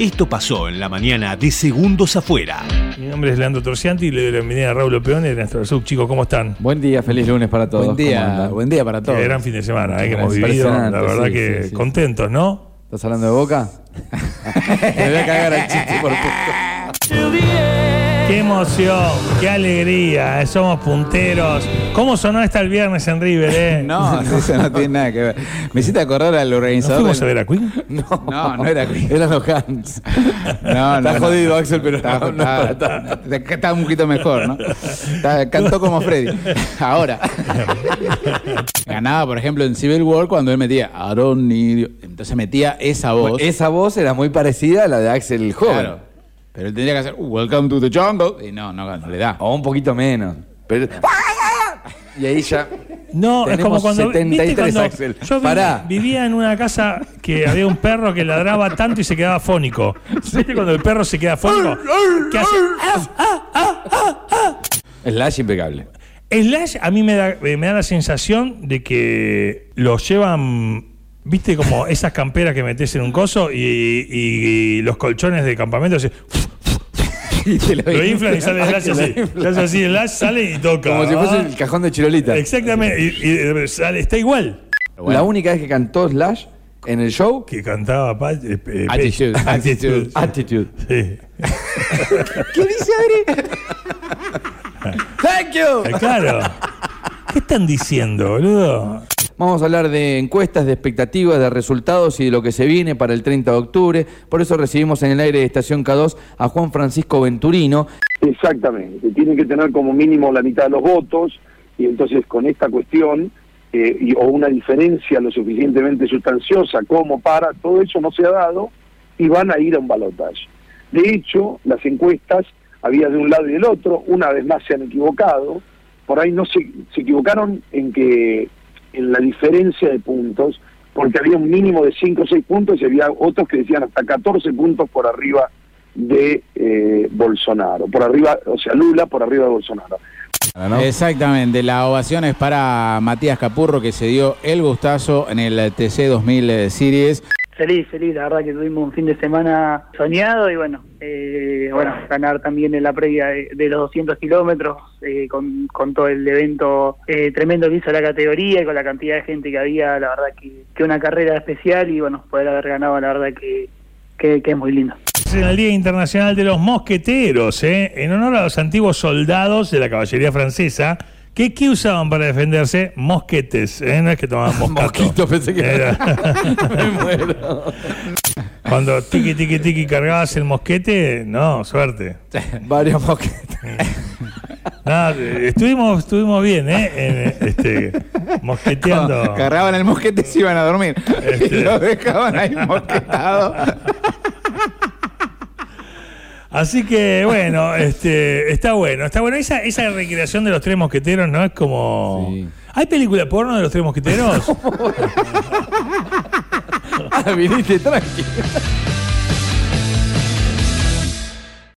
Esto pasó en la mañana de Segundos Afuera. Mi nombre es Leandro Torcianti y le doy la bienvenida a Raúl Opeón de nuestro sub. Chicos, ¿cómo están? Buen día, feliz lunes para todos. Buen ¿Cómo día, buen día para todos. Qué gran fin de semana eh, que hemos vivido. La verdad sí, que sí, sí. contentos, ¿no? ¿Estás hablando de boca? Te voy a cagar al chiste por puto. Qué emoción, qué alegría, eh, somos punteros. ¿Cómo sonó hasta el viernes en River, eh? No, eso no tiene nada que ver. Me hiciste acordar al ¿No organizador. fuimos a del- ver a Queen? No, no era Queen. Eran los Hans. No, no, Está no. jodido, Axel, pero Está- no, no es está- está- está un poquito mejor, ¿no? Está- cantó como Freddy. Ahora. Ganaba, por ejemplo, en Civil War cuando él metía need you. Entonces metía esa voz. Esa voz era muy parecida a la de Axel el joven. Claro. Pero él tendría que hacer Welcome to the jungle. Y no, no, no le da. O un poquito menos. Pero... Y ahí ya. No, es como cuando. 73, ¿viste cuando Axel. Yo Pará. vivía en una casa que había un perro que ladraba tanto y se quedaba fónico. ¿Viste cuando el perro se queda fónico? ¿Qué hace? Slash impecable. Slash a mí me da, eh, me da la sensación de que lo llevan, viste, como esas camperas que metes en un coso y, y los colchones de campamento así, Y te lo lo inflan y sale Slash así. Se hace así, Slash sale y toca. Como si fuese Ah, el cajón de Chirolita. Exactamente, y, y sale- está igual. La única vez que cantó Slash en el show, que cantaba eh, eh, Attitude, attitude. Attitude. Sí. ¿Qué dice Adri? Thank you. Eh, Claro. ¿Qué están diciendo, boludo? Vamos a hablar de encuestas, de expectativas, de resultados y de lo que se viene para el 30 de octubre. Por eso recibimos en el aire de Estación K2 a Juan Francisco Venturino. Exactamente, tiene que tener como mínimo la mitad de los votos y entonces con esta cuestión eh, y- o una diferencia lo suficientemente sustanciosa como para, todo eso no se ha dado y van a ir a un balotaje. De hecho, las encuestas había de un lado y del otro, una vez más se han equivocado, por ahí no se, se equivocaron en que en la diferencia de puntos, porque había un mínimo de 5 o 6 puntos y había otros que decían hasta 14 puntos por arriba de eh, Bolsonaro, por arriba, o sea, Lula por arriba de Bolsonaro. ¿no? Exactamente, la ovación es para Matías Capurro que se dio el gustazo en el TC 2000 Series. Feliz, feliz, la verdad que tuvimos un fin de semana soñado y bueno, eh, bueno, ganar también en la previa de, de los 200 kilómetros eh, con, con todo el evento eh, tremendo que hizo la categoría y con la cantidad de gente que había, la verdad que, que una carrera especial y bueno, poder haber ganado, la verdad que, que, que es muy lindo. En el Día Internacional de los Mosqueteros, ¿eh? en honor a los antiguos soldados de la caballería francesa. Que ¿Qué usaban para defenderse? Mosquetes, ¿eh? no es que tomaban moscato. Mosquito, pensé que Era- Me muero. Cuando tiqui, tiqui, tiqui cargabas el mosquete, no, suerte. Varios mosquitos. No, estuvimos, estuvimos bien, ¿eh? En, este, mosqueteando. Cargaban el mosquete y se iban a dormir. Este. Y lo dejaban ahí mosquetado. Así que bueno, este, está bueno, está bueno. Esa, esa recreación de los tres mosqueteros, ¿no? Es como. Sí. ¿Hay película porno de los tres mosqueteros? Ah, viniste tranquilo.